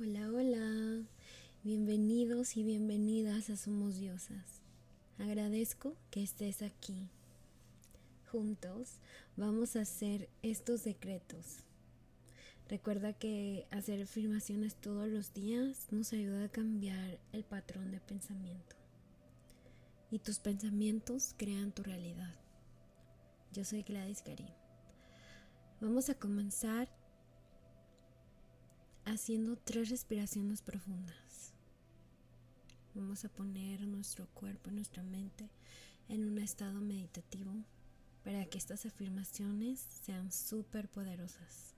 Hola, hola. Bienvenidos y bienvenidas a Somos Diosas. Agradezco que estés aquí. Juntos vamos a hacer estos decretos. Recuerda que hacer afirmaciones todos los días nos ayuda a cambiar el patrón de pensamiento. Y tus pensamientos crean tu realidad. Yo soy Gladys Karim. Vamos a comenzar haciendo tres respiraciones profundas. Vamos a poner nuestro cuerpo y nuestra mente en un estado meditativo para que estas afirmaciones sean súper poderosas.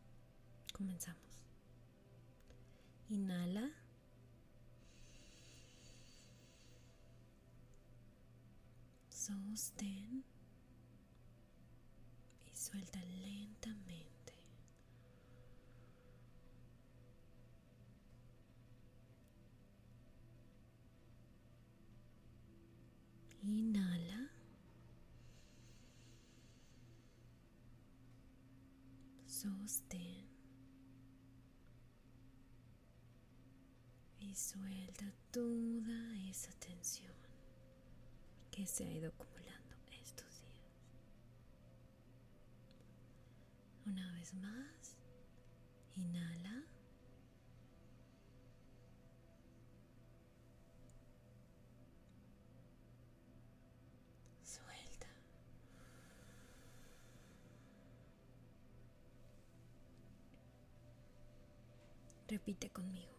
Comenzamos. Inhala. Sostén y suelta lentamente. Inhala. Sostén. Y suelta toda esa tensión que se ha ido acumulando estos días. Una vez más, inhala. Repite conmigo.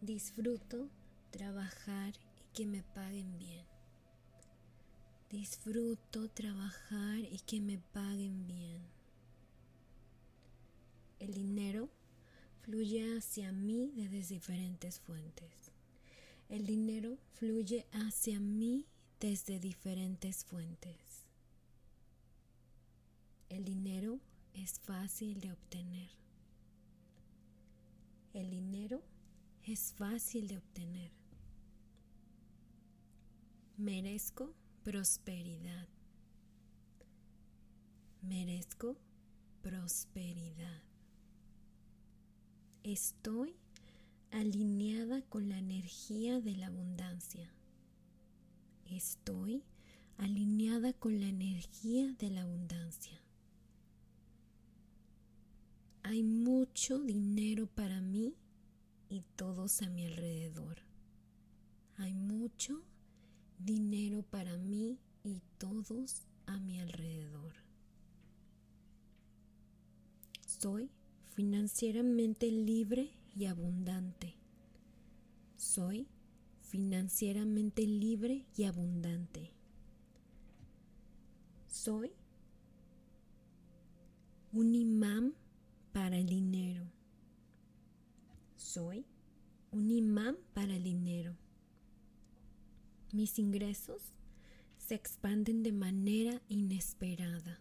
Disfruto trabajar y que me paguen bien. Disfruto trabajar y que me paguen bien. El dinero fluye hacia mí desde diferentes fuentes. El dinero fluye hacia mí desde diferentes fuentes. El dinero es fácil de obtener. El dinero es fácil de obtener. Merezco prosperidad. Merezco prosperidad. Estoy alineada con la energía de la abundancia. Estoy alineada con la energía de la abundancia. Hay mucho dinero para mí y todos a mi alrededor. Hay mucho dinero para mí y todos a mi alrededor. Soy financieramente libre y abundante. Soy financieramente libre y abundante. Soy un imán para el dinero. Soy un imán para el dinero. Mis ingresos se expanden de manera inesperada.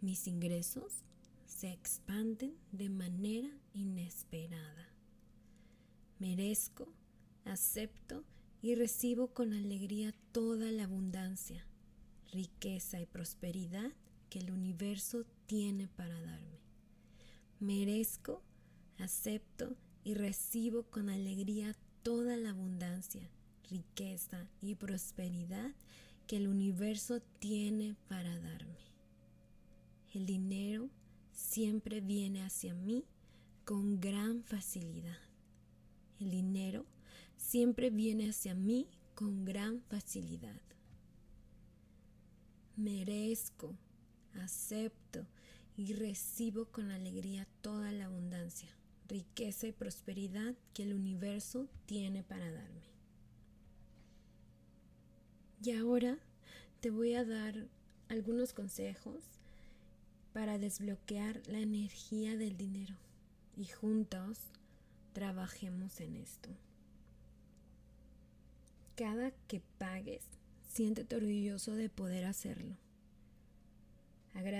Mis ingresos se expanden de manera inesperada. Merezco, acepto y recibo con alegría toda la abundancia, riqueza y prosperidad que el universo tiene para darme. Merezco, acepto y recibo con alegría toda la abundancia, riqueza y prosperidad que el universo tiene para darme. El dinero siempre viene hacia mí con gran facilidad. El dinero siempre viene hacia mí con gran facilidad. Merezco, acepto y recibo con alegría toda la abundancia, riqueza y prosperidad que el universo tiene para darme. Y ahora te voy a dar algunos consejos para desbloquear la energía del dinero y juntos trabajemos en esto. Cada que pagues, siéntete orgulloso de poder hacerlo.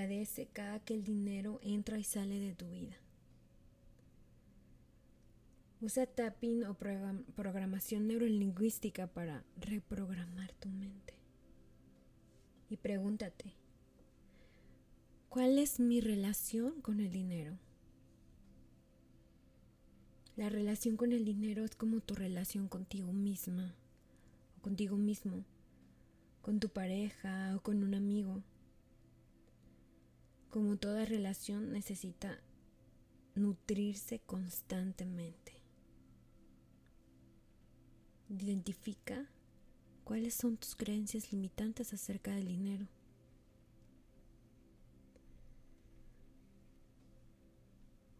Agradece cada que el dinero entra y sale de tu vida. Usa tapping o programación neurolingüística para reprogramar tu mente. Y pregúntate, ¿cuál es mi relación con el dinero? La relación con el dinero es como tu relación contigo misma o contigo mismo, con tu pareja o con un amigo. Como toda relación necesita nutrirse constantemente. Identifica cuáles son tus creencias limitantes acerca del dinero.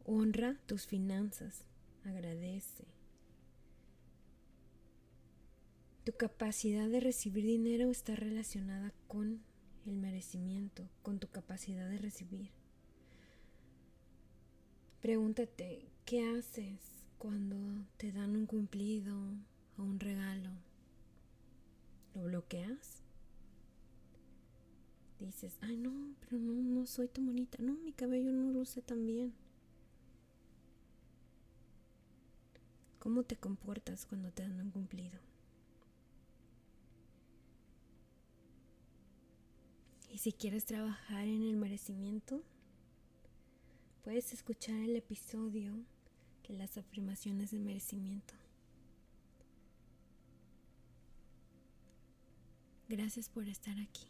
Honra tus finanzas, agradece. Tu capacidad de recibir dinero está relacionada con el merecimiento, con tu capacidad de recibir. Pregúntate, ¿qué haces cuando te dan un cumplido o un regalo? ¿Lo bloqueas? Dices, ay no, pero no, no soy tan bonita. No, mi cabello no luce tan bien. ¿Cómo te comportas cuando te dan un cumplido? Si quieres trabajar en el merecimiento, puedes escuchar el episodio que las afirmaciones de merecimiento. Gracias por estar aquí.